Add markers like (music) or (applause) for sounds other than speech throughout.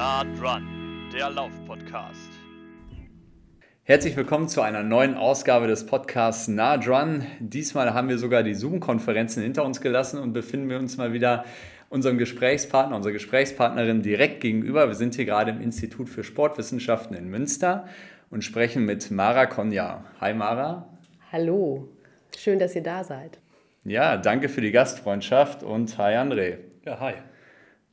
Nah dran, der Lauf-Podcast. Herzlich willkommen zu einer neuen Ausgabe des Podcasts Nah dran. Diesmal haben wir sogar die Zoom-Konferenzen hinter uns gelassen und befinden wir uns mal wieder unserem Gesprächspartner, unserer Gesprächspartnerin direkt gegenüber. Wir sind hier gerade im Institut für Sportwissenschaften in Münster und sprechen mit Mara Konja. Hi Mara. Hallo, schön, dass ihr da seid. Ja, danke für die Gastfreundschaft und hi André. Ja, hi.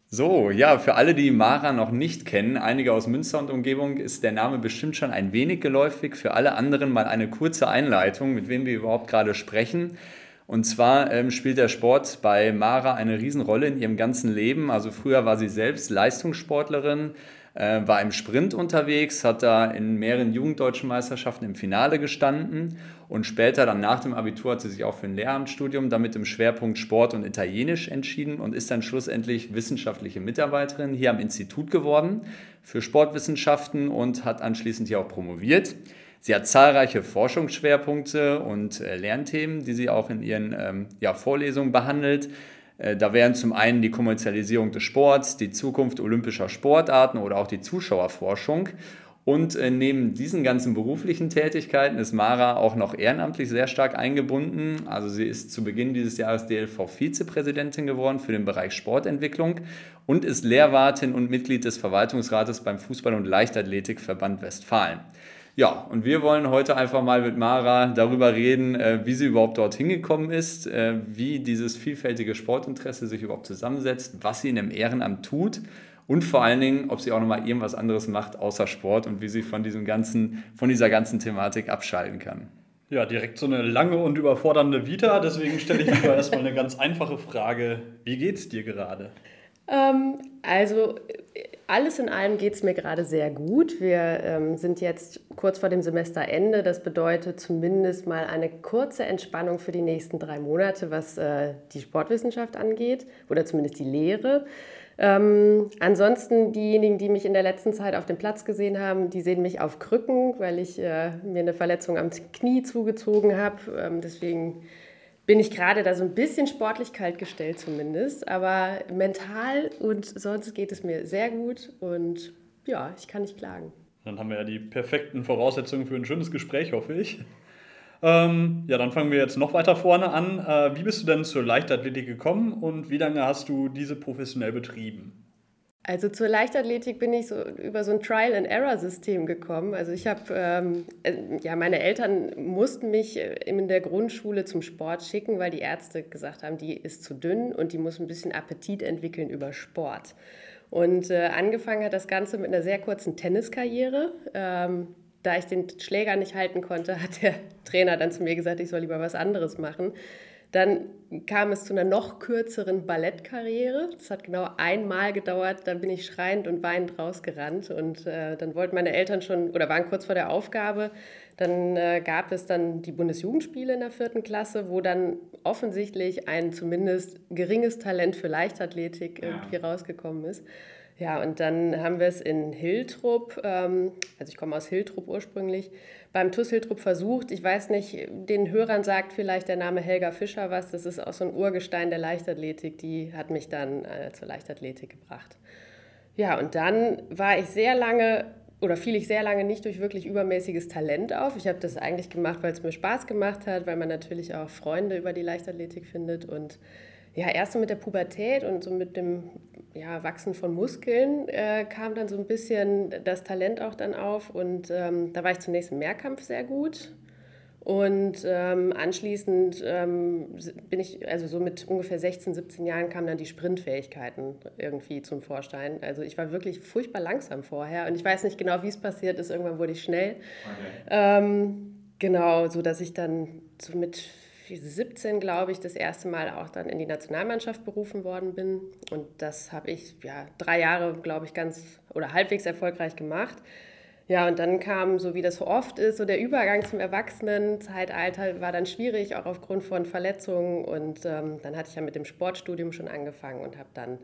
So, ja, für alle, die Mara noch nicht kennen, einige aus Münster und Umgebung, ist der Name bestimmt schon ein wenig geläufig. Für alle anderen mal eine kurze Einleitung, mit wem wir überhaupt gerade sprechen. Und zwar ähm, spielt der Sport bei Mara eine Riesenrolle in ihrem ganzen Leben. Also früher war sie selbst Leistungssportlerin, äh, war im Sprint unterwegs, hat da in mehreren Jugenddeutschen Meisterschaften im Finale gestanden und später dann nach dem Abitur hat sie sich auch für ein Lehramtsstudium damit im Schwerpunkt Sport und Italienisch entschieden und ist dann schlussendlich wissenschaftliche Mitarbeiterin hier am Institut geworden für Sportwissenschaften und hat anschließend hier auch promoviert. Sie hat zahlreiche Forschungsschwerpunkte und äh, Lernthemen, die sie auch in ihren ähm, ja, Vorlesungen behandelt. Äh, da wären zum einen die Kommerzialisierung des Sports, die Zukunft olympischer Sportarten oder auch die Zuschauerforschung. Und äh, neben diesen ganzen beruflichen Tätigkeiten ist Mara auch noch ehrenamtlich sehr stark eingebunden. Also sie ist zu Beginn dieses Jahres DLV-Vizepräsidentin geworden für den Bereich Sportentwicklung und ist Lehrwartin und Mitglied des Verwaltungsrates beim Fußball- und Leichtathletikverband Westfalen. Ja, und wir wollen heute einfach mal mit Mara darüber reden, äh, wie sie überhaupt dorthin gekommen ist, äh, wie dieses vielfältige Sportinteresse sich überhaupt zusammensetzt, was sie in einem Ehrenamt tut und vor allen Dingen, ob sie auch nochmal irgendwas anderes macht außer Sport und wie sie von, diesem ganzen, von dieser ganzen Thematik abschalten kann. Ja, direkt so eine lange und überfordernde Vita. Deswegen stelle ich mir erstmal eine ganz einfache Frage. Wie geht's dir gerade? Ähm, also alles in allem geht es mir gerade sehr gut. Wir ähm, sind jetzt kurz vor dem Semesterende. Das bedeutet zumindest mal eine kurze Entspannung für die nächsten drei Monate, was äh, die Sportwissenschaft angeht oder zumindest die Lehre. Ähm, ansonsten diejenigen, die mich in der letzten Zeit auf dem Platz gesehen haben, die sehen mich auf Krücken, weil ich äh, mir eine Verletzung am Knie zugezogen habe. Ähm, deswegen bin ich gerade da so ein bisschen sportlich kalt gestellt zumindest. Aber mental und sonst geht es mir sehr gut und ja, ich kann nicht klagen. Dann haben wir ja die perfekten Voraussetzungen für ein schönes Gespräch, hoffe ich. Ähm, ja, dann fangen wir jetzt noch weiter vorne an. Äh, wie bist du denn zur Leichtathletik gekommen und wie lange hast du diese professionell betrieben? Also zur Leichtathletik bin ich so über so ein Trial-and-Error-System gekommen. Also ich habe, ähm, äh, ja, meine Eltern mussten mich äh, in der Grundschule zum Sport schicken, weil die Ärzte gesagt haben, die ist zu dünn und die muss ein bisschen Appetit entwickeln über Sport. Und äh, angefangen hat das Ganze mit einer sehr kurzen Tenniskarriere. Ähm, da ich den Schläger nicht halten konnte, (laughs) hat der Trainer dann zu mir gesagt, ich soll lieber was anderes machen. Dann kam es zu einer noch kürzeren Ballettkarriere. Das hat genau einmal gedauert. Dann bin ich schreiend und weinend rausgerannt. Und äh, dann wollten meine Eltern schon oder waren kurz vor der Aufgabe. Dann äh, gab es dann die Bundesjugendspiele in der vierten Klasse, wo dann offensichtlich ein zumindest geringes Talent für Leichtathletik ja. irgendwie rausgekommen ist. Ja, und dann haben wir es in Hiltrup, ähm, also ich komme aus Hiltrup ursprünglich, beim TUS Hiltrup versucht. Ich weiß nicht, den Hörern sagt vielleicht der Name Helga Fischer was. Das ist auch so ein Urgestein der Leichtathletik. Die hat mich dann äh, zur Leichtathletik gebracht. Ja, und dann war ich sehr lange oder fiel ich sehr lange nicht durch wirklich übermäßiges Talent auf. Ich habe das eigentlich gemacht, weil es mir Spaß gemacht hat, weil man natürlich auch Freunde über die Leichtathletik findet und ja, erst so mit der Pubertät und so mit dem ja, Wachsen von Muskeln äh, kam dann so ein bisschen das Talent auch dann auf. Und ähm, da war ich zunächst im Mehrkampf sehr gut. Und ähm, anschließend ähm, bin ich, also so mit ungefähr 16, 17 Jahren kamen dann die Sprintfähigkeiten irgendwie zum Vorschein. Also ich war wirklich furchtbar langsam vorher und ich weiß nicht genau, wie es passiert ist. Irgendwann wurde ich schnell. Okay. Ähm, genau, so dass ich dann so mit 17, glaube ich, das erste Mal auch dann in die Nationalmannschaft berufen worden bin. Und das habe ich ja drei Jahre, glaube ich, ganz oder halbwegs erfolgreich gemacht. Ja, und dann kam, so wie das so oft ist, so der Übergang zum Erwachsenenzeitalter war dann schwierig, auch aufgrund von Verletzungen. Und ähm, dann hatte ich ja mit dem Sportstudium schon angefangen und habe dann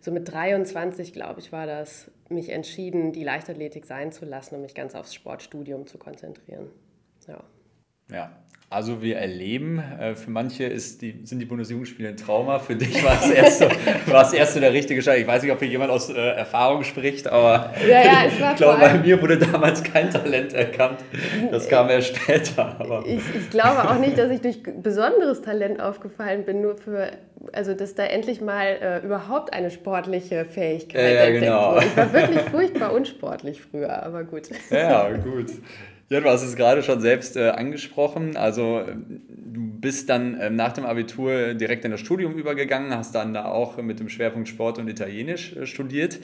so mit 23, glaube ich, war das, mich entschieden, die Leichtathletik sein zu lassen und mich ganz aufs Sportstudium zu konzentrieren. Ja. Ja, Also wir erleben, äh, für manche ist die, sind die Bundesjugendspiele ein Trauma, für dich war es erst, (laughs) war erst so der richtige Schritt. Ich weiß nicht, ob hier jemand aus äh, Erfahrung spricht, aber ja, ja, (laughs) ich glaube, bei mir wurde damals kein Talent erkannt. Das kam erst später. Aber. Ich, ich glaube auch nicht, dass ich durch besonderes Talent aufgefallen bin, nur für, also dass da endlich mal äh, überhaupt eine sportliche Fähigkeit ja, entdeckt genau. wurde. Ich war wirklich (laughs) furchtbar unsportlich früher, aber gut. Ja, gut. Ja, du hast es gerade schon selbst äh, angesprochen. Also du bist dann äh, nach dem Abitur direkt in das Studium übergegangen, hast dann da auch mit dem Schwerpunkt Sport und Italienisch äh, studiert.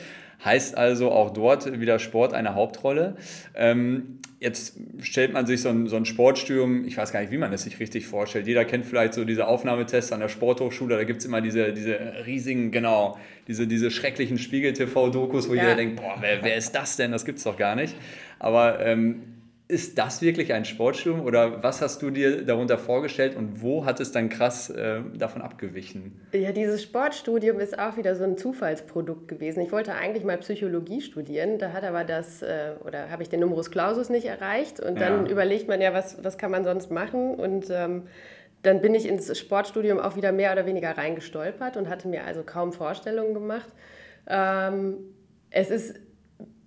Heißt also auch dort wieder Sport eine Hauptrolle. Ähm, jetzt stellt man sich so ein, so ein Sportstudium, ich weiß gar nicht, wie man es sich richtig vorstellt. Jeder kennt vielleicht so diese Aufnahmetests an der Sporthochschule, da gibt es immer diese, diese riesigen, genau, diese, diese schrecklichen Spiegel-TV-Dokus, wo ja. jeder denkt, boah, wer, wer ist das denn? Das gibt es doch gar nicht. Aber ähm, ist das wirklich ein Sportstudium oder was hast du dir darunter vorgestellt und wo hat es dann krass äh, davon abgewichen? Ja, dieses Sportstudium ist auch wieder so ein Zufallsprodukt gewesen. Ich wollte eigentlich mal Psychologie studieren, da hat aber das, äh, oder habe ich den Numerus Clausus nicht erreicht und dann ja. überlegt man ja, was, was kann man sonst machen und ähm, dann bin ich ins Sportstudium auch wieder mehr oder weniger reingestolpert und hatte mir also kaum Vorstellungen gemacht. Ähm, es ist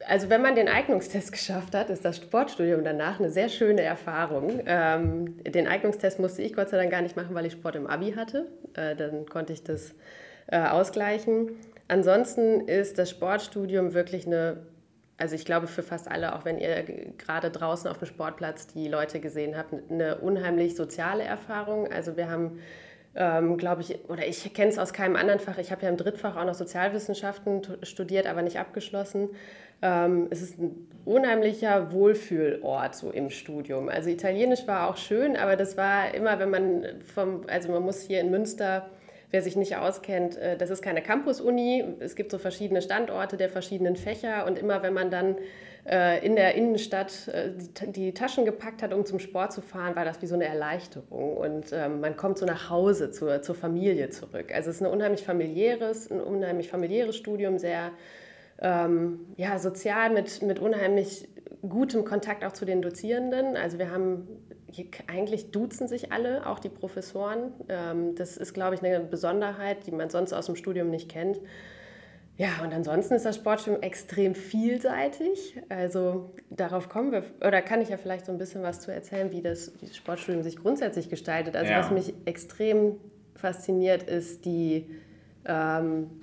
also wenn man den Eignungstest geschafft hat, ist das Sportstudium danach eine sehr schöne Erfahrung. Ähm, den Eignungstest musste ich Gott sei Dank gar nicht machen, weil ich Sport im Abi hatte. Äh, dann konnte ich das äh, ausgleichen. Ansonsten ist das Sportstudium wirklich eine, also ich glaube für fast alle, auch wenn ihr gerade draußen auf dem Sportplatz die Leute gesehen habt, eine unheimlich soziale Erfahrung. Also wir haben ähm, glaube ich, oder ich kenne es aus keinem anderen Fach. Ich habe ja im Drittfach auch noch Sozialwissenschaften studiert, aber nicht abgeschlossen. Ähm, es ist ein unheimlicher Wohlfühlort so im Studium. Also Italienisch war auch schön, aber das war immer, wenn man vom, also man muss hier in Münster, wer sich nicht auskennt, äh, das ist keine Campus-Uni. Es gibt so verschiedene Standorte der verschiedenen Fächer und immer wenn man dann in der Innenstadt äh, die, Taschen gepackt hat, um zum Sport zu fahren, war das wie so eine Erleichterung. Und ähm, man kommt so nach Hause zur, zur Familie zurück. Also es ist ein unheimlich familiäres, ein unheimlich familiäres Studium, sehr ähm, ja, sozial mit, mit unheimlich gutem Kontakt auch zu den Dozierenden. Also wir haben eigentlich duzen sich alle, auch die Professoren. Ähm, das ist, glaube ich, eine Besonderheit, die man sonst aus dem Studium nicht kennt. Ja, und ansonsten ist das Sportstudium extrem vielseitig. Also darauf kommen wir, oder kann ich ja vielleicht so ein bisschen was zu erzählen, wie das, wie das Sportstudium sich grundsätzlich gestaltet. Also ja. was mich extrem fasziniert, ist die ähm,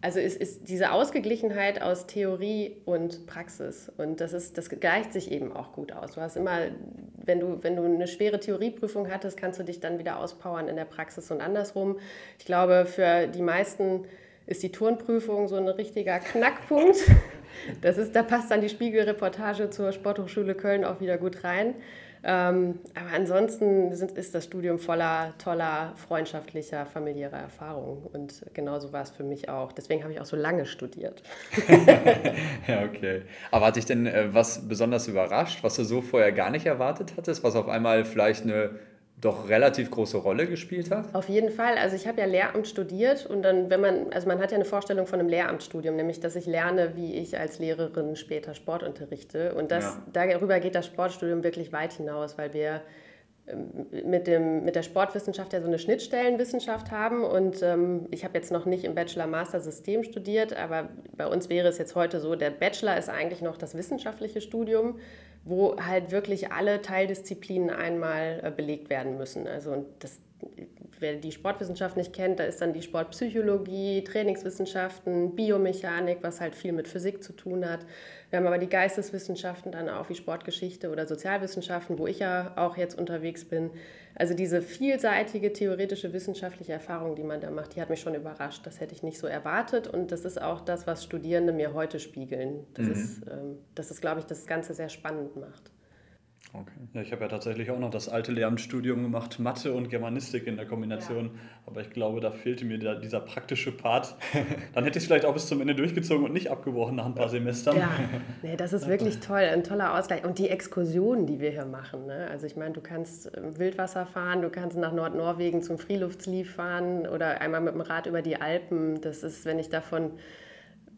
also ist, ist diese Ausgeglichenheit aus Theorie und Praxis. Und das, ist, das gleicht sich eben auch gut aus. Du hast immer, wenn du, wenn du eine schwere Theorieprüfung hattest, kannst du dich dann wieder auspowern in der Praxis und andersrum. Ich glaube, für die meisten ist die Turnprüfung so ein richtiger Knackpunkt. Das ist, da passt dann die Spiegelreportage zur Sporthochschule Köln auch wieder gut rein. Ähm, aber ansonsten sind, ist das Studium voller toller, freundschaftlicher, familiärer Erfahrungen. Und genauso war es für mich auch. Deswegen habe ich auch so lange studiert. (laughs) ja, okay. Aber hat dich denn äh, was besonders überrascht, was du so vorher gar nicht erwartet hattest, was auf einmal vielleicht eine doch relativ große Rolle gespielt hat? Auf jeden Fall. Also ich habe ja Lehramt studiert und dann, wenn man, also man hat ja eine Vorstellung von einem Lehramtsstudium, nämlich dass ich lerne, wie ich als Lehrerin später Sport unterrichte. Und das, ja. darüber geht das Sportstudium wirklich weit hinaus, weil wir mit, dem, mit der Sportwissenschaft ja so eine Schnittstellenwissenschaft haben. Und ähm, ich habe jetzt noch nicht im Bachelor-Master-System studiert, aber bei uns wäre es jetzt heute so, der Bachelor ist eigentlich noch das wissenschaftliche Studium wo halt wirklich alle Teildisziplinen einmal äh, belegt werden müssen. Also das, wer die Sportwissenschaft nicht kennt, da ist dann die Sportpsychologie, Trainingswissenschaften, Biomechanik, was halt viel mit Physik zu tun hat. Wir haben aber die Geisteswissenschaften dann auch wie Sportgeschichte oder Sozialwissenschaften, wo ich ja auch jetzt unterwegs bin. Also diese vielseitige theoretische wissenschaftliche Erfahrung, die man da macht, die hat mich schon überrascht. Das hätte ich nicht so erwartet und das ist auch das, was Studierende mir heute spiegeln. Das mhm. ist, ähm, das ist, glaube ich, das Ganze sehr spannend macht. Okay. Ja, ich habe ja tatsächlich auch noch das alte Lehramtsstudium gemacht, Mathe und Germanistik in der Kombination. Ja. Aber ich glaube, da fehlte mir der, dieser praktische Part. (laughs) Dann hätte ich es vielleicht auch bis zum Ende durchgezogen und nicht abgebrochen nach ein paar Semestern. Ja, nee, das ist wirklich (laughs) toll, ein toller Ausgleich. Und die Exkursionen, die wir hier machen. Ne? Also ich meine, du kannst Wildwasser fahren, du kannst nach Nordnorwegen zum Freeluftslief fahren oder einmal mit dem Rad über die Alpen. Das ist, wenn ich davon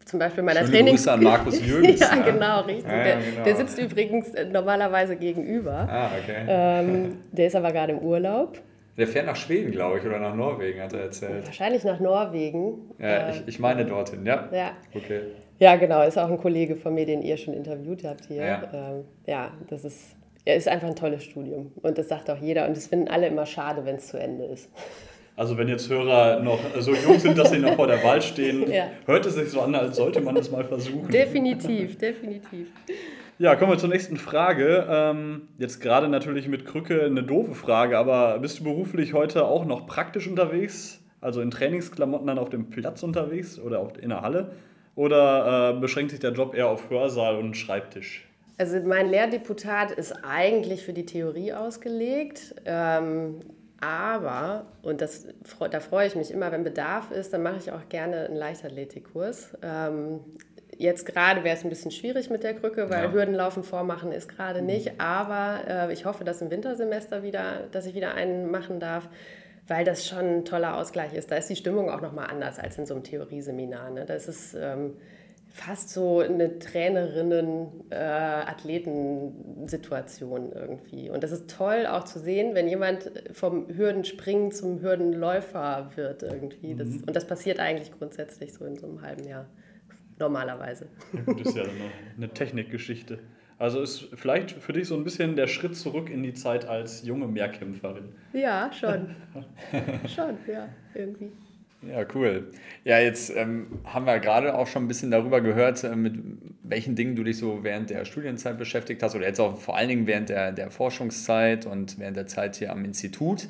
zum Beispiel meiner Schöne Trainings... Grüße an Markus (laughs) Jürgens. ja, genau, richtig. Ja, ja, der, genau. der sitzt übrigens äh, normalerweise gegenüber. Ah, okay. Ähm, der ist aber gerade im Urlaub. Der fährt nach Schweden, glaube ich, oder nach Norwegen, hat er erzählt. Wahrscheinlich nach Norwegen. Ja, ich, ich meine dorthin, ja. Ja. Okay. Ja, genau, ist auch ein Kollege von mir, den ihr schon interviewt habt hier. Ja. Ähm, ja, das ist, ja, ist einfach ein tolles Studium. Und das sagt auch jeder. Und das finden alle immer schade, wenn es zu Ende ist. (laughs) Also wenn jetzt Hörer noch so jung sind, dass sie noch vor der Wahl stehen, (laughs) Ja. hört es sich so an, als sollte man es mal versuchen. Definitiv, definitiv. Ja, kommen wir zur nächsten Frage. Ähm, jetzt gerade natürlich mit Krücke eine doofe Frage, aber bist du beruflich heute auch noch praktisch unterwegs? Also in Trainingsklamotten dann auf dem Platz unterwegs oder in der Halle? Oder äh, beschränkt sich der Job eher auf Hörsaal und Schreibtisch? Also mein Lehrdeputat ist eigentlich für die Theorie ausgelegt. Ähm, aber, und das, da freue ich mich immer, wenn Bedarf ist, dann mache ich auch gerne einen Leichtathletikkurs. Ähm, jetzt gerade wäre es ein bisschen schwierig mit der Krücke, weil Ja. Hürdenlaufen vormachen ist gerade nicht. Aber äh, ich hoffe, dass im Wintersemester wieder, dass ich wieder einen machen darf, weil das schon ein toller Ausgleich ist. Da ist die Stimmung auch nochmal anders als in so einem Theorieseminar. Ne? Das ist ähm, fast so eine Trainerinnen-Athleten-Situation irgendwie. Und das ist toll auch zu sehen, wenn jemand vom Hürdenspringen zum Hürdenläufer wird irgendwie. Das, Und das passiert eigentlich grundsätzlich so in so einem halben Jahr. Normalerweise. Ja, gut, ist ja eine, eine Technikgeschichte. Also ist vielleicht für dich so ein bisschen der Schritt zurück in die Zeit als junge Mehrkämpferin. Ja, schon. (laughs) schon, ja, irgendwie. Ja, cool. Ja, jetzt ähm, haben wir gerade auch schon ein bisschen darüber gehört, äh, mit welchen Dingen du dich so während der Studienzeit beschäftigt hast oder jetzt auch vor allen Dingen während der, der Forschungszeit und während der Zeit hier am Institut.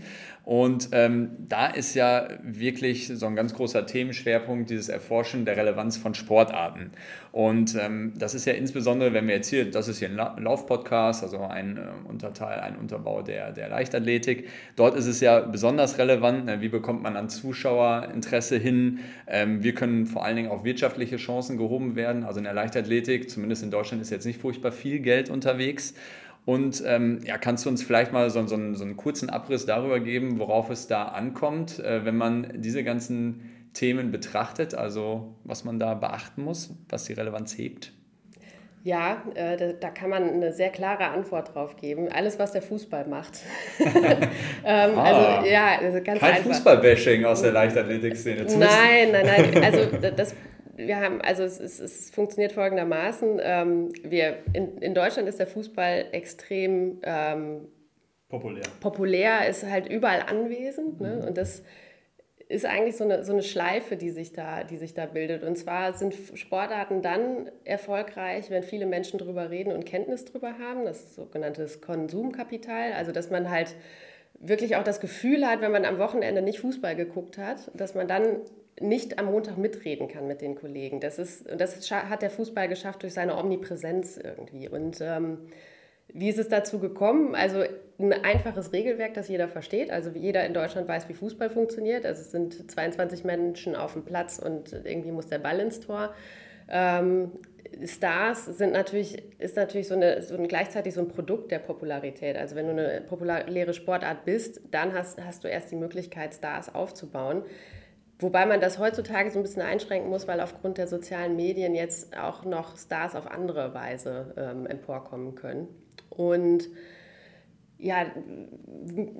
Und ähm, da ist ja wirklich so ein ganz großer Themenschwerpunkt dieses Erforschen der Relevanz von Sportarten. Und ähm, das ist ja insbesondere, wenn wir jetzt hier, das ist hier ein La Laufpodcast, also ein äh, Unterteil, ein Unterbau der, der Leichtathletik. Dort ist es ja besonders relevant, ne, wie bekommt man an Zuschauerinteresse hin. Ähm, wir können vor allen Dingen auch wirtschaftliche Chancen gehoben werden. Also in der Leichtathletik, zumindest in Deutschland, ist jetzt nicht furchtbar viel Geld unterwegs. Und ähm, ja, kannst du uns vielleicht mal so, so, einen, so einen kurzen Abriss darüber geben, worauf es da ankommt, äh, wenn man diese ganzen Themen betrachtet, also was man da beachten muss, was die Relevanz hebt? Ja, äh, da, da kann man eine sehr klare Antwort drauf geben. Alles, was der Fußball macht. (laughs) ähm, Ah. also, ja, also ganz Kein einfach. Fußballbashing aus der Leichtathletikszene. Nein, nein, nein. Also das, wir haben, also es, es, es funktioniert folgendermaßen. Ähm, wir, in, in Deutschland ist der Fußball extrem ähm, Populär. populär, ist halt überall anwesend. Ne? Und das ist eigentlich so eine, so eine Schleife, die sich, da, die sich da bildet. Und zwar sind Sportarten dann erfolgreich, wenn viele Menschen drüber reden und Kenntnis drüber haben. Das ist sogenanntes Konsumkapital. Also dass man halt wirklich auch das Gefühl hat, wenn man am Wochenende nicht Fußball geguckt hat, dass man dann nicht am Montag mitreden kann mit den Kollegen. Das, ist, das hat der Fußball geschafft durch seine Omnipräsenz irgendwie. Und ähm, wie ist es dazu gekommen? Also ein einfaches Regelwerk, das jeder versteht. Also jeder in Deutschland weiß, wie Fußball funktioniert. Also es sind 22 Menschen auf dem Platz und irgendwie muss der Ball ins Tor. Ähm, Stars sind natürlich, ist natürlich so, eine, so ein, gleichzeitig so ein Produkt der Popularität. Also wenn du eine populäre Sportart bist, dann hast, hast du erst die Möglichkeit, Stars aufzubauen. Wobei man das heutzutage so ein bisschen einschränken muss, weil aufgrund der sozialen Medien jetzt auch noch Stars auf andere Weise ähm, emporkommen können. Und ja,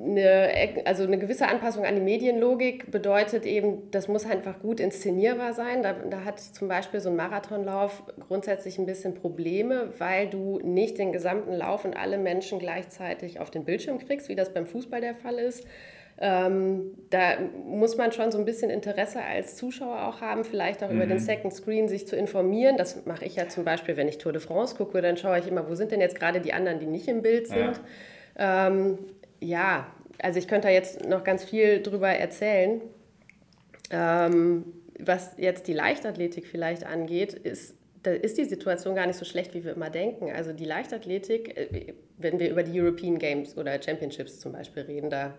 eine, also eine gewisse Anpassung an die Medienlogik bedeutet eben, das muss einfach gut inszenierbar sein. Da, da hat zum Beispiel so ein Marathonlauf grundsätzlich ein bisschen Probleme, weil du nicht den gesamten Lauf und alle Menschen gleichzeitig auf den Bildschirm kriegst, wie das beim Fußball der Fall ist. Ähm, da muss man schon so ein bisschen Interesse als Zuschauer auch haben, vielleicht auch mhm. über den Second Screen sich zu informieren. Das mache ich ja zum Beispiel, wenn ich Tour de France gucke, dann schaue ich immer, wo sind denn jetzt gerade die anderen, die nicht im Bild sind. Ja, ähm, ja also ich könnte da jetzt noch ganz viel drüber erzählen. Ähm, was jetzt die Leichtathletik vielleicht angeht, ist da ist die Situation gar nicht so schlecht, wie wir immer denken. Also die Leichtathletik, wenn wir über die European Games oder Championships zum Beispiel reden, da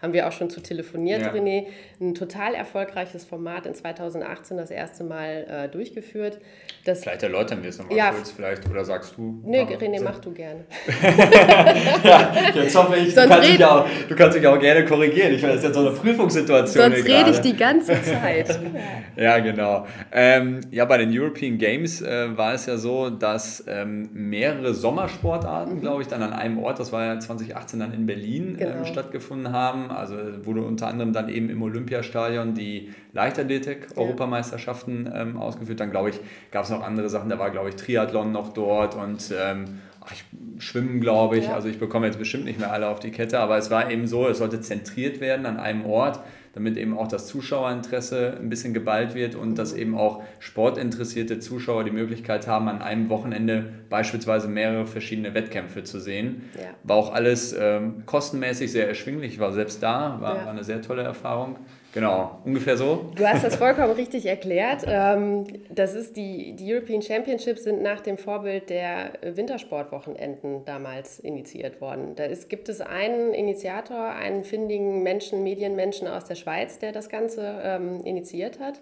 haben wir auch schon zu telefoniert, ja. René. Ein total erfolgreiches Format in 2018 das erste Mal äh, durchgeführt. Das, vielleicht erläutern wir es nochmal ja, kurz, vielleicht, oder sagst du? Nee, René, mach du gerne. (laughs) ja, jetzt hoffe ich, du kannst, dich auch, du kannst dich auch gerne korrigieren. Ich meine, das ist jetzt so eine Prüfungssituation. Sonst rede ich die ganze Zeit. (laughs) ja, genau. Ähm, ja, bei den European Games äh, war es ja so, dass ähm, mehrere Sommersportarten, mhm. glaube ich, dann an einem Ort, das war ja 2018 dann in Berlin, ähm, genau. ähm, stattgefunden haben. Also wurde unter anderem dann eben im Olympiastadion die Leichtathletik-Europameisterschaften ähm, ausgeführt. Dann, glaube ich, gab es noch andere Sachen. Da war, glaube ich, Triathlon noch dort und ähm, ach, ich, Schwimmen, glaube ich. Ja. Also ich bekomme jetzt bestimmt nicht mehr alle auf die Kette, aber es war eben so, es sollte zentriert werden an einem Ort damit eben auch das Zuschauerinteresse ein bisschen geballt wird und dass eben auch sportinteressierte Zuschauer die Möglichkeit haben, an einem Wochenende beispielsweise mehrere verschiedene Wettkämpfe zu sehen. Ja. War auch alles ähm, kostenmäßig sehr erschwinglich, ich war selbst da, war, ja. war eine sehr tolle Erfahrung. Genau, ungefähr so. Du hast das vollkommen richtig erklärt. Ähm, das ist die, die European Championships sind nach dem Vorbild der Wintersportwochenenden damals initiiert worden. Da ist, gibt es einen Initiator, einen findigen Menschen, Medienmenschen aus der Schweiz, der das Ganze ähm, initiiert hat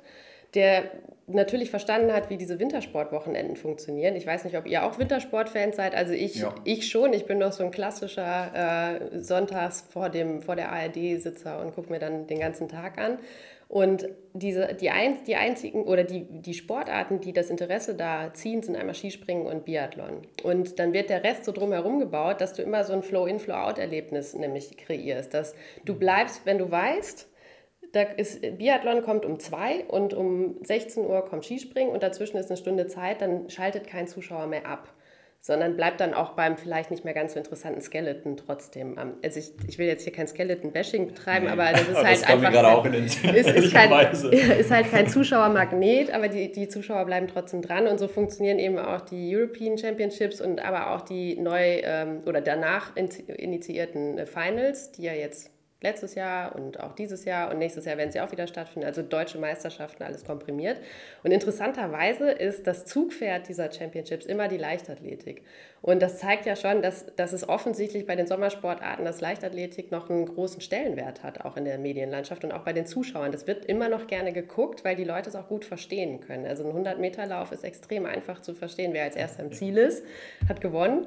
der natürlich verstanden hat, wie diese Wintersportwochenenden funktionieren. Ich weiß nicht, ob ihr auch Wintersportfans seid. Also ich, ja. ich schon. Ich bin doch so ein klassischer äh, Sonntags vor, dem, vor der ARD-Sitzer und gucke mir dann den ganzen Tag an. Und diese, die, ein, die einzigen oder die, die Sportarten, die das Interesse da ziehen, sind einmal Skispringen und Biathlon. Und dann wird der Rest so drumherum gebaut, dass du immer so ein Flow-in, Flow-out-Erlebnis nämlich kreierst. Dass du bleibst, wenn du weißt, da ist, Biathlon kommt um zwei und um 16 Uhr kommt Skispringen und dazwischen ist eine Stunde Zeit, dann schaltet kein Zuschauer mehr ab, sondern bleibt dann auch beim vielleicht nicht mehr ganz so interessanten Skeleton trotzdem. Also ich, ich will jetzt hier kein Skeleton-Bashing betreiben, nee. aber das ist halt das einfach... Kein, auch in den ist, ist, kein, (laughs) ist halt kein Zuschauermagnet, aber die, die Zuschauer bleiben trotzdem dran und so funktionieren eben auch die European Championships und aber auch die neu ähm, oder danach initiierten Finals, die ja jetzt letztes Jahr und auch dieses Jahr und nächstes Jahr werden sie auch wieder stattfinden. Also deutsche Meisterschaften, alles komprimiert. Und interessanterweise ist das Zugpferd dieser Championships immer die Leichtathletik. Und das zeigt ja schon, dass, dass es offensichtlich bei den Sommersportarten, dass Leichtathletik noch einen großen Stellenwert hat, auch in der Medienlandschaft und auch bei den Zuschauern. Das wird immer noch gerne geguckt, weil die Leute es auch gut verstehen können. Also ein 100-Meter-Lauf ist extrem einfach zu verstehen. Wer als erster im Ziel ist, hat gewonnen.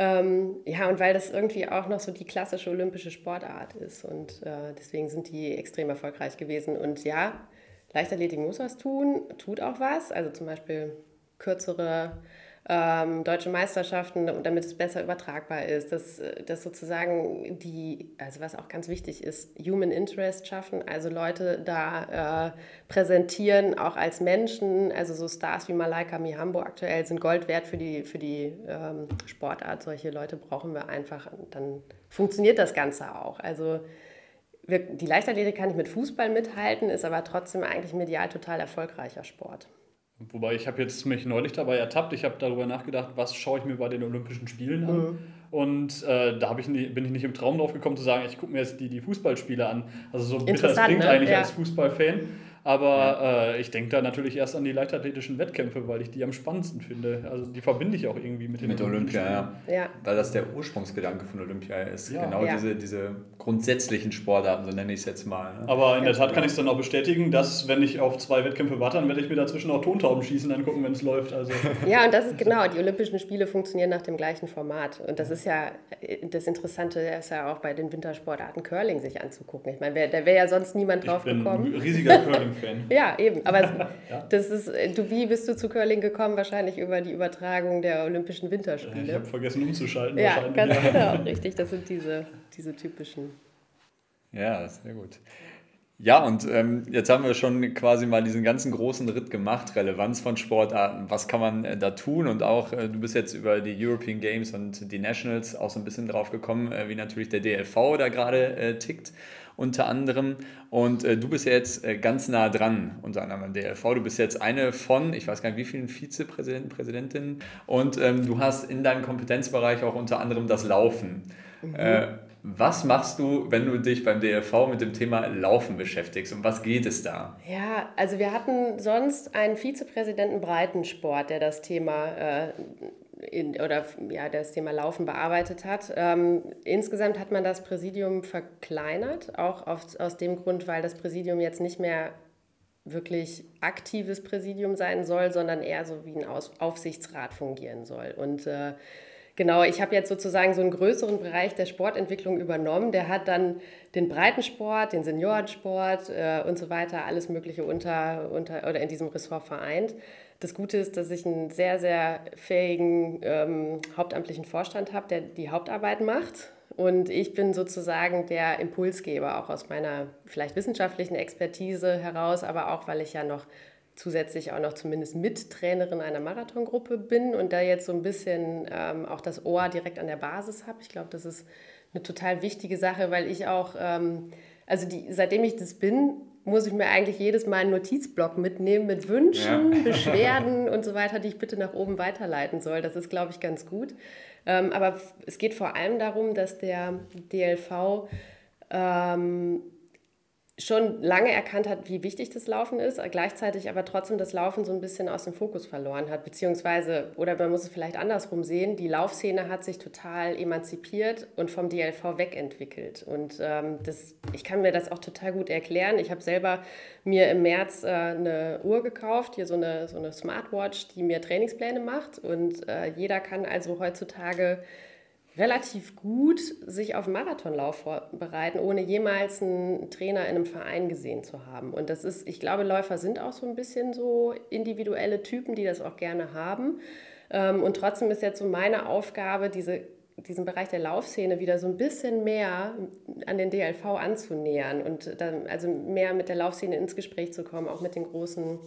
Ähm, ja, und weil das irgendwie auch noch so die klassische olympische Sportart ist. Und äh, deswegen sind die extrem erfolgreich gewesen. Und ja, Leichtathletik muss was tun, tut auch was. Also zum Beispiel kürzere ähm, deutsche Meisterschaften, damit es besser übertragbar ist, dass, dass sozusagen die, also was auch ganz wichtig ist, Human Interest schaffen, also Leute da äh, präsentieren, auch als Menschen, also so Stars wie Malaika Mihambo aktuell sind Gold wert für die, für die ähm, Sportart. Solche Leute brauchen wir einfach, dann funktioniert das Ganze auch. Also wir, die Leichtathletik kann nicht mit Fußball mithalten, ist aber trotzdem eigentlich medial total erfolgreicher Sport. Wobei ich habe jetzt mich neulich dabei ertappt, ich habe darüber nachgedacht, was schaue ich mir bei den Olympischen Spielen an. Mhm. Und äh, da ich nie, bin ich nicht im Traum drauf gekommen zu sagen, ich gucke mir jetzt die, die Fußballspiele an. Also so bitter es klingt ne? eigentlich ja. als Fußballfan. Aber äh, ich denke da natürlich erst an die leichtathletischen Wettkämpfe, weil ich die am spannendsten finde. Also die verbinde ich auch irgendwie mit den Mit Olympia, ja. ja. Weil das der Ursprungsgedanke von Olympia ist. Ja. Genau ja. Diese, diese grundsätzlichen Sportarten, so nenne ich es jetzt mal. Ne? Aber in der Tat kann ich es dann auch bestätigen, dass wenn ich auf zwei Wettkämpfe warte, dann werde ich mir dazwischen auch Tontauben schießen, dann gucken, wenn es läuft. Also. (laughs) Ja, und das ist genau, die Olympischen Spiele funktionieren nach dem gleichen Format. Und das ist ja das Interessante, ist ja auch bei den Wintersportarten Curling sich anzugucken. Ich meine, da wäre ja sonst niemand drauf ich bin gekommen. Ein riesiger (laughs) Curling Fan. ja, eben. Aber (laughs) ja. das ist, du, wie bist du zu Curling gekommen? Wahrscheinlich über die Übertragung der Olympischen Winterspiele. Ich habe vergessen umzuschalten. Ja, ganz ja. genau, (laughs) richtig. Das sind diese, diese typischen. Ja, sehr gut. Ja, und ähm, jetzt haben wir schon quasi mal diesen ganzen großen Ritt gemacht, Relevanz von Sportarten, was kann man äh, da tun und auch, äh, du bist jetzt über die European Games und die Nationals auch so ein bisschen drauf gekommen, äh, wie natürlich der DLV da gerade äh, tickt unter anderem. Und äh, du bist ja jetzt äh, ganz nah dran, unter anderem am DLV. Du bist jetzt eine von, ich weiß gar nicht, wie vielen Vizepräsidenten, Präsidentinnen. Und ähm, du hast in deinem Kompetenzbereich auch unter anderem das Laufen. Mhm. Äh, was machst du, wenn du dich beim DLV mit dem Thema Laufen beschäftigst? Um was geht es da? Ja, also wir hatten sonst einen Vizepräsidenten Breitensport, der das Thema äh, in, oder ja, das Thema Laufen bearbeitet hat. Ähm, insgesamt hat man das Präsidium verkleinert, auch auf, aus dem Grund, weil das Präsidium jetzt nicht mehr wirklich aktives Präsidium sein soll, sondern eher so wie ein Aus Aufsichtsrat fungieren soll. Und äh, genau, ich habe jetzt sozusagen so einen größeren Bereich der Sportentwicklung übernommen. Der hat dann den Breitensport, den Seniorensport äh, und so weiter, alles Mögliche unter, unter oder in diesem Ressort vereint. Das Gute ist, dass ich einen sehr, sehr fähigen ähm, hauptamtlichen Vorstand habe, der die Hauptarbeit macht. Und ich bin sozusagen der Impulsgeber, auch aus meiner vielleicht wissenschaftlichen Expertise heraus, aber auch, weil ich ja noch zusätzlich auch noch zumindest Mittrainerin einer Marathongruppe bin und da jetzt so ein bisschen ähm, auch das Ohr direkt an der Basis habe. Ich glaube, das ist eine total wichtige Sache, weil ich auch, ähm, also die, seitdem ich das bin, muss ich mir eigentlich jedes Mal einen Notizblock mitnehmen mit Wünschen, ja. (laughs) Beschwerden und so weiter, die ich bitte nach oben weiterleiten soll. Das ist, glaube ich, ganz gut. Ähm, aber es geht vor allem darum, dass der DLV ähm, schon lange erkannt hat, wie wichtig das Laufen ist, gleichzeitig aber trotzdem das Laufen so ein bisschen aus dem Fokus verloren hat, beziehungsweise, oder man muss es vielleicht andersrum sehen, die Laufszene hat sich total emanzipiert und vom DLV wegentwickelt. Und ähm, das, ich kann mir das auch total gut erklären. Ich habe selber mir im März äh, eine Uhr gekauft, hier so eine, so eine Smartwatch, die mir Trainingspläne macht und äh, jeder kann also heutzutage relativ gut sich auf Marathonlauf vorbereiten, ohne jemals einen Trainer in einem Verein gesehen zu haben. Und das ist, ich glaube, Läufer sind auch so ein bisschen so individuelle Typen, die das auch gerne haben. Ähm, und trotzdem ist jetzt so meine Aufgabe, diese, diesen Bereich der Laufszene wieder so ein bisschen mehr an den DLV anzunähern und dann also mehr mit der Laufszene ins Gespräch zu kommen, auch mit den großen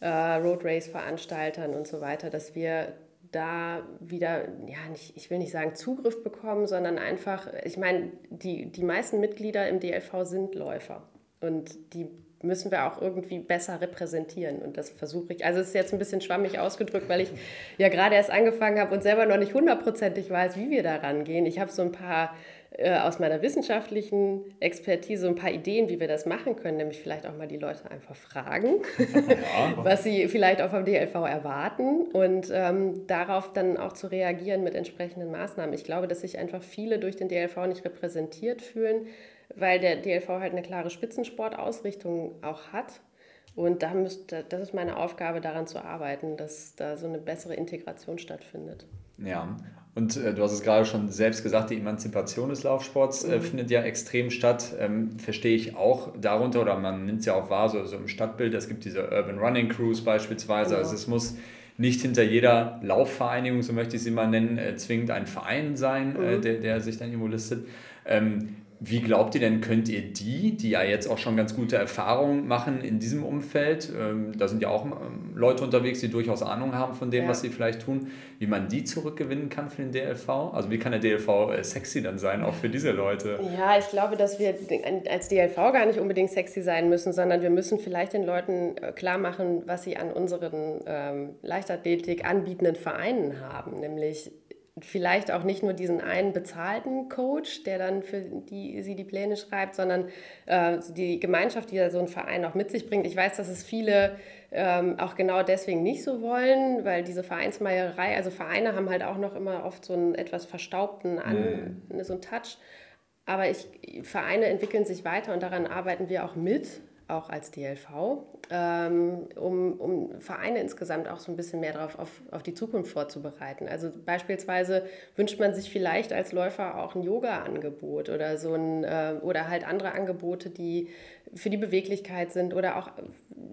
äh, Road Race Veranstaltern und so weiter, dass wir da wieder, ja, nicht, ich will nicht sagen Zugriff bekommen, sondern einfach, ich meine, die, die meisten Mitglieder im DLV sind Läufer und die müssen wir auch irgendwie besser repräsentieren. Und das versuche ich. Also es ist jetzt ein bisschen schwammig ausgedrückt, weil ich ja gerade erst angefangen habe und selber noch nicht hundertprozentig weiß, wie wir da rangehen. Ich habe so ein paar äh, aus meiner wissenschaftlichen Expertise ein paar Ideen, wie wir das machen können, nämlich vielleicht auch mal die Leute einfach fragen, (laughs) ja. was sie vielleicht auch vom DLV erwarten und ähm, darauf dann auch zu reagieren mit entsprechenden Maßnahmen. Ich glaube, dass sich einfach viele durch den DLV nicht repräsentiert fühlen, weil der DLV halt eine klare Spitzensportausrichtung auch hat. Und da müsste, das ist meine Aufgabe, daran zu arbeiten, dass da so eine bessere Integration stattfindet. Ja, und äh, du hast es gerade schon selbst gesagt, die Emanzipation des Laufsports äh, mhm. findet ja extrem statt. Ähm, verstehe ich auch darunter, oder man nimmt es ja auch wahr, so, so im Stadtbild, es gibt diese Urban Running Crews beispielsweise. Ja. Also es muss nicht hinter jeder Laufvereinigung, so möchte ich sie mal nennen, äh, zwingend ein Verein sein, äh, mhm. der, der sich dann irgendwo listet. Ähm, wie glaubt ihr denn, könnt ihr die, die ja jetzt auch schon ganz gute Erfahrungen machen in diesem Umfeld, ähm, da sind ja auch ähm, Leute unterwegs, die durchaus Ahnung haben von dem, ja. was sie vielleicht tun, wie man die zurückgewinnen kann für den DLV? Also wie kann der DLV äh, sexy dann sein, auch für diese Leute? Ja, ich glaube, dass wir als DLV gar nicht unbedingt sexy sein müssen, sondern wir müssen vielleicht den Leuten äh, klar machen, was sie an unseren ähm, Leichtathletik anbietenden Vereinen haben, nämlich vielleicht auch nicht nur diesen einen bezahlten Coach, der dann für die sie die Pläne schreibt, sondern äh, die Gemeinschaft, die da so ein Verein auch mit sich bringt. Ich weiß, dass es viele ähm, auch genau deswegen nicht so wollen, weil diese Vereinsmeierei, also Vereine haben halt auch noch immer oft so einen etwas verstaubten An, mhm. so einen Touch. Aber ich, Vereine entwickeln sich weiter und daran arbeiten wir auch mit, auch als DLV ähm, um, um Vereine insgesamt auch so ein bisschen mehr darauf auf, auf die Zukunft vorzubereiten. Also beispielsweise wünscht man sich vielleicht als Läufer auch ein Yoga-Angebot oder so ein äh, oder halt andere Angebote, die für die Beweglichkeit sind oder auch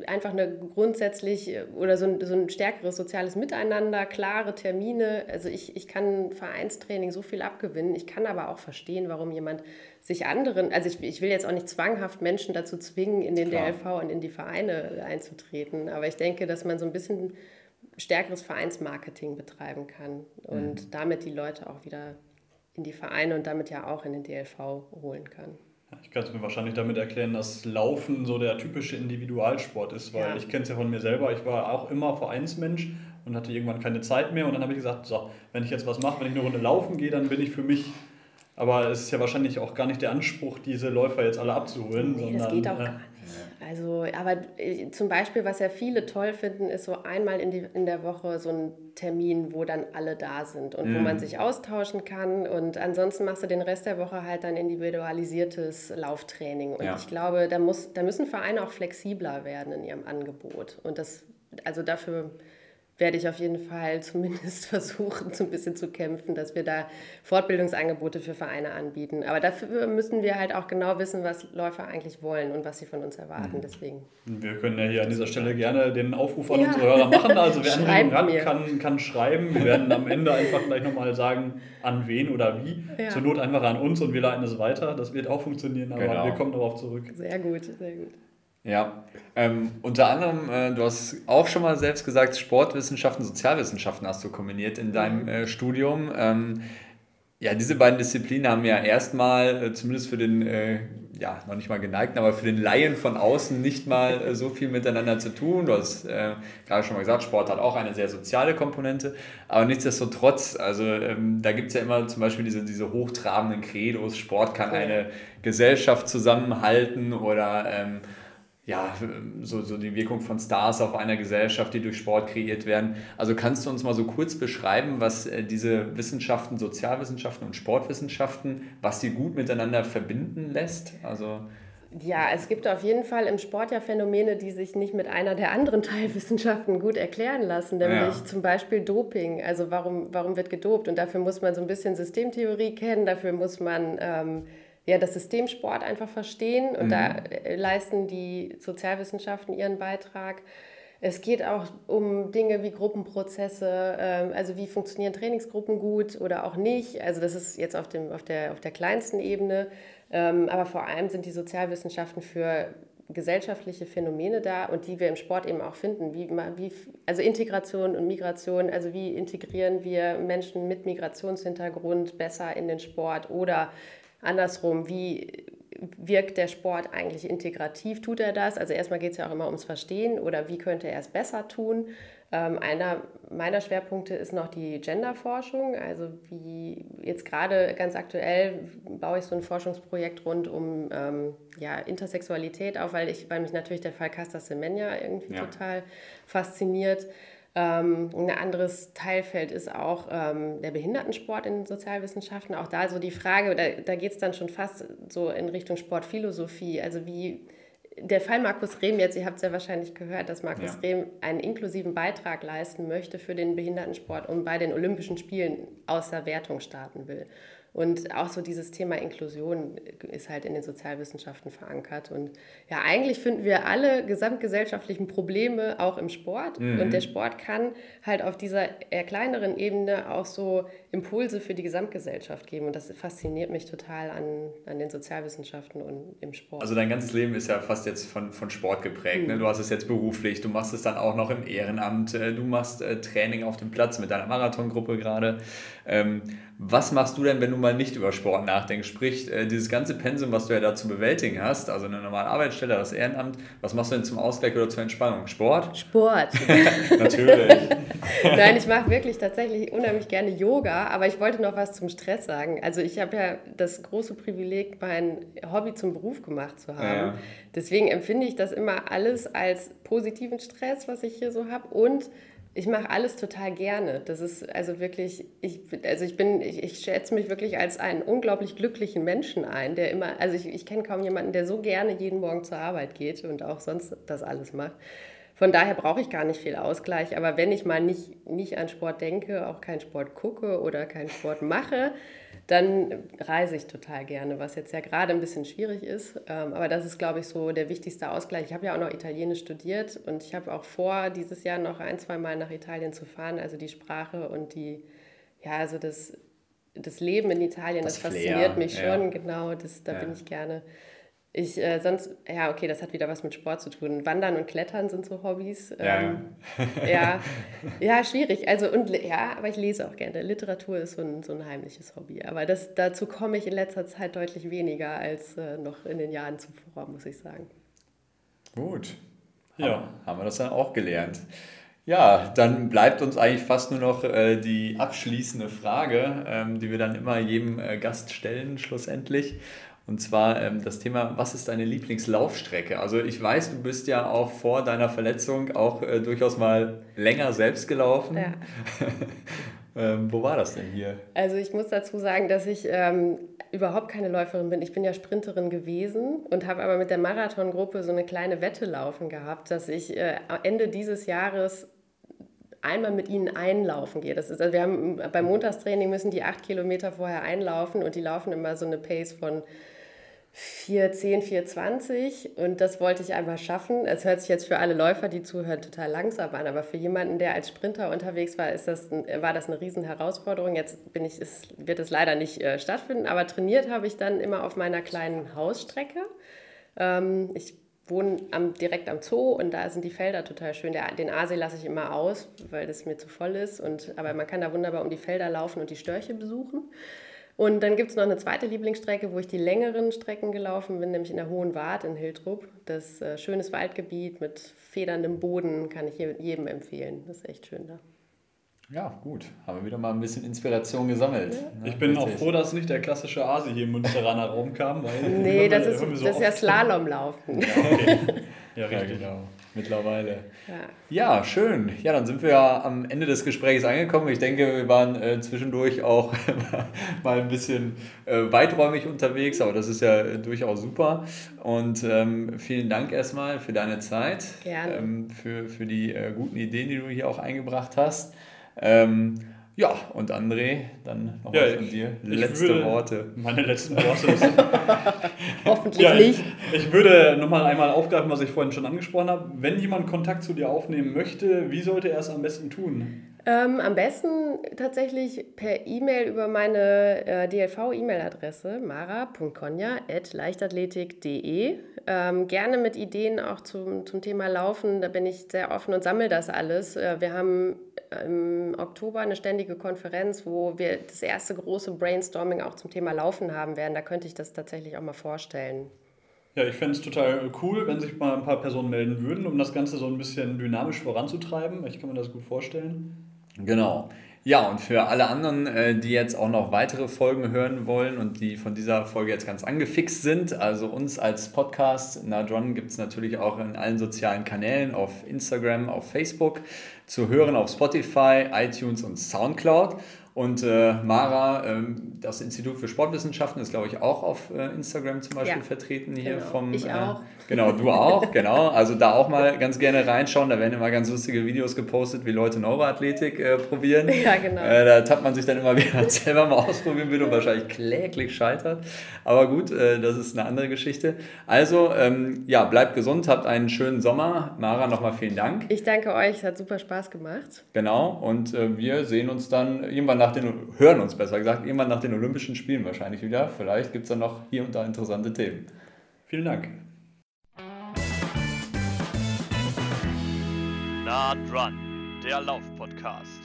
einfach eine grundsätzlich oder so ein, so ein stärkeres soziales Miteinander, klare Termine. Also ich, ich kann Vereinstraining so viel abgewinnen. Ich kann aber auch verstehen, warum jemand sich anderen, also ich, ich will jetzt auch nicht zwanghaft Menschen dazu zwingen, in den Klar. DLV und in die Vereine einzutreten, aber ich denke, dass man so ein bisschen stärkeres Vereinsmarketing betreiben kann und mhm. damit die Leute auch wieder in die Vereine und damit ja auch in den DLV holen kann. Ich kann es mir wahrscheinlich damit erklären, dass Laufen so der typische Individualsport ist, weil ja. ich kenne es ja von mir selber. Ich war auch immer Vereinsmensch und hatte irgendwann keine Zeit mehr und dann habe ich gesagt, so, wenn ich jetzt was mache, wenn ich eine Runde laufen gehe, dann bin ich für mich aber es ist ja wahrscheinlich auch gar nicht der Anspruch, diese Läufer jetzt alle abzuholen. Nee, sondern, das geht auch äh, gar nicht. Also, aber äh, zum Beispiel, was ja viele toll finden, ist so einmal in, die, in der Woche so ein Termin, wo dann alle da sind und mm. wo man mhm. sich austauschen kann. Und ansonsten machst du den Rest der Woche halt dann individualisiertes Lauftraining. Und ja. ich glaube, da, muss, da müssen Vereine auch flexibler werden in ihrem Angebot. Und das, also dafür werde ich auf jeden Fall zumindest (laughs) versuchen, so ein bisschen zu kämpfen, dass wir da Fortbildungsangebote für Vereine anbieten. Aber dafür müssen wir halt auch genau wissen, was Läufer eigentlich wollen und was sie von uns erwarten. Mhm. Deswegen. Wir können ja hier an dieser Stelle gerne den Aufruf an ja. unsere Hörer machen. Also wer Anregungen hat, kann, kann schreiben. Wir werden am Ende einfach gleich nochmal sagen, an wen oder wie. Ja. Zur Not einfach an uns und wir leiten es weiter. Das wird auch funktionieren, aber genau. wir kommen darauf zurück. Sehr gut, sehr gut. Ja, ähm, unter anderem, äh, du hast auch schon mal selbst gesagt, Sportwissenschaften, Sozialwissenschaften hast du kombiniert in deinem mhm. äh, Studium. Ähm, ja, diese beiden Disziplinen haben ja erstmal, äh, zumindest für den, äh, ja, noch nicht mal geneigten, aber für den Laien von außen nicht mal äh, so viel miteinander zu tun. Du hast äh, gerade schon mal gesagt, Sport hat auch eine sehr soziale Komponente, aber nichtsdestotrotz, also ähm, da gibt es ja immer zum Beispiel diese, diese hochtrabenden Credos, Sport kann eine Gesellschaft zusammenhalten oder ähm, ja, so, so die Wirkung von Stars auf einer Gesellschaft, die durch Sport kreiert werden. Also kannst du uns mal so kurz beschreiben, was äh, diese Wissenschaften, Sozialwissenschaften und Sportwissenschaften, was die gut miteinander verbinden lässt? Also ja, es gibt auf jeden Fall im Sport ja Phänomene, die sich nicht mit einer der anderen Teilwissenschaften gut erklären lassen, nämlich ja. zum Beispiel Doping. Also warum, warum wird gedopt? Und dafür muss man so ein bisschen Systemtheorie kennen, dafür muss man ähm, ja, das System Sport einfach verstehen und mhm. da leisten die Sozialwissenschaften ihren Beitrag. Es geht auch um Dinge wie Gruppenprozesse, ähm, also wie funktionieren Trainingsgruppen gut oder auch nicht. Also das ist jetzt auf, dem, auf, der, auf der kleinsten Ebene. Ähm, aber vor allem sind die Sozialwissenschaften für gesellschaftliche Phänomene da und die wir im Sport eben auch finden. Wie, wie, also Integration und Migration, also wie integrieren wir Menschen mit Migrationshintergrund besser in den Sport oder andersrum, wie wirkt der Sport eigentlich integrativ? Tut er das? Also erstmal geht es ja auch immer ums Verstehen oder wie könnte er es besser tun? Ähm, einer meiner Schwerpunkte ist noch die Genderforschung. Also wie jetzt gerade ganz aktuell baue ich so ein Forschungsprojekt rund um ähm, ja, Intersexualität auf, weil, ich, weil mich natürlich der Fall Casta Semenya irgendwie ja. total fasziniert. Ähm, ein anderes Teilfeld ist auch ähm, der Behindertensport in den Sozialwissenschaften. Auch da so die Frage, da, da geht es dann schon fast so in Richtung Sportphilosophie. Also wie der Fall Markus Rehm jetzt, ihr habt es ja wahrscheinlich gehört, dass Markus ja. Rehm einen inklusiven Beitrag leisten möchte für den Behindertensport und bei den Olympischen Spielen außer Wertung starten will. Und auch so dieses Thema Inklusion ist halt in den Sozialwissenschaften verankert. Und ja, eigentlich finden wir alle gesamtgesellschaftlichen Probleme auch im Sport. Mhm. Und der Sport kann halt auf dieser eher kleineren Ebene auch so Impulse für die Gesamtgesellschaft geben. Und das fasziniert mich total an, an den Sozialwissenschaften und im Sport. Also dein ganzes Leben ist ja fast jetzt von, von Sport geprägt. Ne? Mhm. Ne? Du hast es jetzt beruflich, du machst es dann auch noch im Ehrenamt, äh, du machst äh, Training auf dem Platz mit deiner Marathongruppe gerade. Ähm, was machst du denn, wenn du mal nicht über Sport nachdenkst? Sprich, äh, dieses ganze Pensum, was du ja da zu bewältigen hast, also eine normale Arbeitsstelle, das Ehrenamt, was machst du denn zum Ausgleich oder zur Entspannung? Sport? Sport. (laughs) Natürlich. (laughs) Nein, ich mache wirklich tatsächlich unheimlich gerne Yoga, aber ich wollte noch was zum Stress sagen. Also ich habe ja das große Privileg, mein Hobby zum Beruf gemacht zu haben. Ja. Deswegen empfinde ich das immer alles als positiven Stress, was ich hier so habe und ich mache alles total gerne. Das ist also wirklich, ich, also ich bin, ich, ich, schätze mich wirklich als einen unglaublich glücklichen Menschen ein, der immer, also ich, ich kenne kaum jemanden, der so gerne jeden Morgen zur Arbeit geht und auch sonst das alles macht. Von daher brauche ich gar nicht viel Ausgleich. Aber wenn ich mal nicht, nicht an Sport denke, auch keinen Sport gucke oder keinen Sport mache, dann reise ich total gerne, was jetzt ja gerade ein bisschen schwierig ist. Ähm, aber das ist, glaube ich, so der wichtigste Ausgleich. Ich habe ja auch noch Italienisch studiert und ich habe auch vor, dieses Jahr noch ein, zwei Mal nach Italien zu fahren. Also die Sprache und die, ja, also das, das Leben in Italien, das, das fasziniert mich schon, ja. genau. Das, da ja. bin ich gerne. Ich äh, sonst, ja, okay, das hat wieder was mit Sport zu tun. Wandern und Klettern sind so Hobbys. Ähm, ja. ja. (laughs) ja, schwierig. Also, und ja, aber ich lese auch gerne. Literatur ist so ein, so ein heimliches Hobby. Aber das, dazu komme ich in letzter Zeit deutlich weniger als äh, noch in den Jahren zuvor, muss ich sagen. Gut. Ja. Haben, haben wir das dann auch gelernt. Ja, dann bleibt uns eigentlich fast nur noch äh, die abschließende Frage, ähm, die wir dann immer jedem äh, Gast stellen, schlussendlich. Und zwar ähm, das Thema, was ist deine Lieblingslaufstrecke? Also ich weiß, du bist ja auch vor deiner Verletzung auch äh, durchaus mal länger selbst gelaufen. Ja. (laughs) ähm, wo war das denn hier? Also ich muss dazu sagen, dass ich ähm, überhaupt keine Läuferin bin. Ich bin ja Sprinterin gewesen und habe aber mit der Marathongruppe so eine kleine Wette laufen gehabt, dass ich äh, Ende dieses Jahres einmal mit ihnen einlaufen gehe. Das ist, also wir haben beim Montagstraining müssen die acht Kilometer vorher einlaufen und die laufen immer so eine Pace von 410, 420 und das wollte ich einmal schaffen. Es hört sich jetzt für alle Läufer, die zuhören, total langsam an, aber für jemanden, der als Sprinter unterwegs war, ist das, war das eine riesen Herausforderung. Jetzt bin ich, es wird es leider nicht äh, stattfinden, aber trainiert habe ich dann immer auf meiner kleinen Hausstrecke. Ähm, ich wohne am, direkt am Zoo und da sind die Felder total schön. Der, den Aasee lasse ich immer aus, weil das mir zu voll ist. Und, aber man kann da wunderbar um die Felder laufen und die Störche besuchen. Und dann gibt es noch eine zweite Lieblingsstrecke, wo ich die längeren Strecken gelaufen bin, nämlich in der Hohen Wart in Hiltrup. Das äh, schönes Waldgebiet mit federndem Boden kann ich jedem empfehlen. Das ist echt schön da. Ja, gut. Haben wir wieder mal ein bisschen Inspiration gesammelt. Ja. Ne? Ich bin auch froh, dass nicht der klassische Asi hier im Münsteraner Raum kam. Weil nee, das ist, so das ist ja Slalomlaufen. Ja, okay. ja, richtig. Ja, genau. Mittlerweile. Ja. ja, schön. Ja, dann sind wir ja am Ende des Gesprächs angekommen. Ich denke, wir waren äh, zwischendurch auch (laughs) mal ein bisschen äh, weiträumig unterwegs, aber das ist ja äh, durchaus super. Und ähm, vielen Dank erstmal für deine Zeit, Gerne. Ähm, für, für die äh, guten Ideen, die du hier auch eingebracht hast. Ähm, ja, und André, dann noch ja, von dir. Letzte Worte. Meine letzten Worte. (laughs) Hoffentlich ja, nicht. Ich würde nochmal einmal aufgreifen, was ich vorhin schon angesprochen habe. Wenn jemand Kontakt zu dir aufnehmen möchte, wie sollte er es am besten tun? Ähm, am besten tatsächlich per E-Mail über meine äh, DLV-E-Mail-Adresse mara.conja.leichtathletik.de. Ähm, gerne mit Ideen auch zum, zum Thema Laufen. Da bin ich sehr offen und sammle das alles. Äh, wir haben im Oktober eine ständige Konferenz, wo wir das erste große Brainstorming auch zum Thema Laufen haben werden. Da könnte ich das tatsächlich auch mal vorstellen. Ja, ich fände es total cool, wenn sich mal ein paar Personen melden würden, um das Ganze so ein bisschen dynamisch voranzutreiben. Ich kann mir das gut vorstellen. Genau. Ja, und für alle anderen, äh, die jetzt auch noch weitere Folgen hören wollen und die von dieser Folge jetzt ganz angefixt sind, also uns als Podcast Nadron gibt es natürlich auch in allen sozialen Kanälen, auf Instagram, auf Facebook, zu hören auf Spotify, iTunes und Soundcloud. Und äh, Mara, ähm, das Institut für Sportwissenschaften, ist, glaube ich, auch auf äh, Instagram zum Beispiel ja, vertreten hier genau. vom. Ich äh, auch. Genau, du auch, genau. Also da auch mal ganz gerne reinschauen. Da werden immer ganz lustige Videos gepostet, wie Leute Neuroathletik äh, probieren. (laughs) Ja, genau. Äh, da tappt man sich dann immer wieder (laughs) selber mal ausprobieren will und wahrscheinlich kläglich scheitert. Aber gut, das ist eine andere Geschichte. Also, ähm, ja, bleibt gesund, habt einen schönen Sommer. Mara, nochmal vielen Dank. Ich danke euch, es hat super Spaß gemacht. Genau, und wir sehen uns dann irgendwann nach den, hören uns besser gesagt, irgendwann nach den Olympischen Spielen wahrscheinlich wieder. Vielleicht gibt es dann noch hier und da interessante Themen. Vielen Dank. Nah dran, der Lauf-Podcast.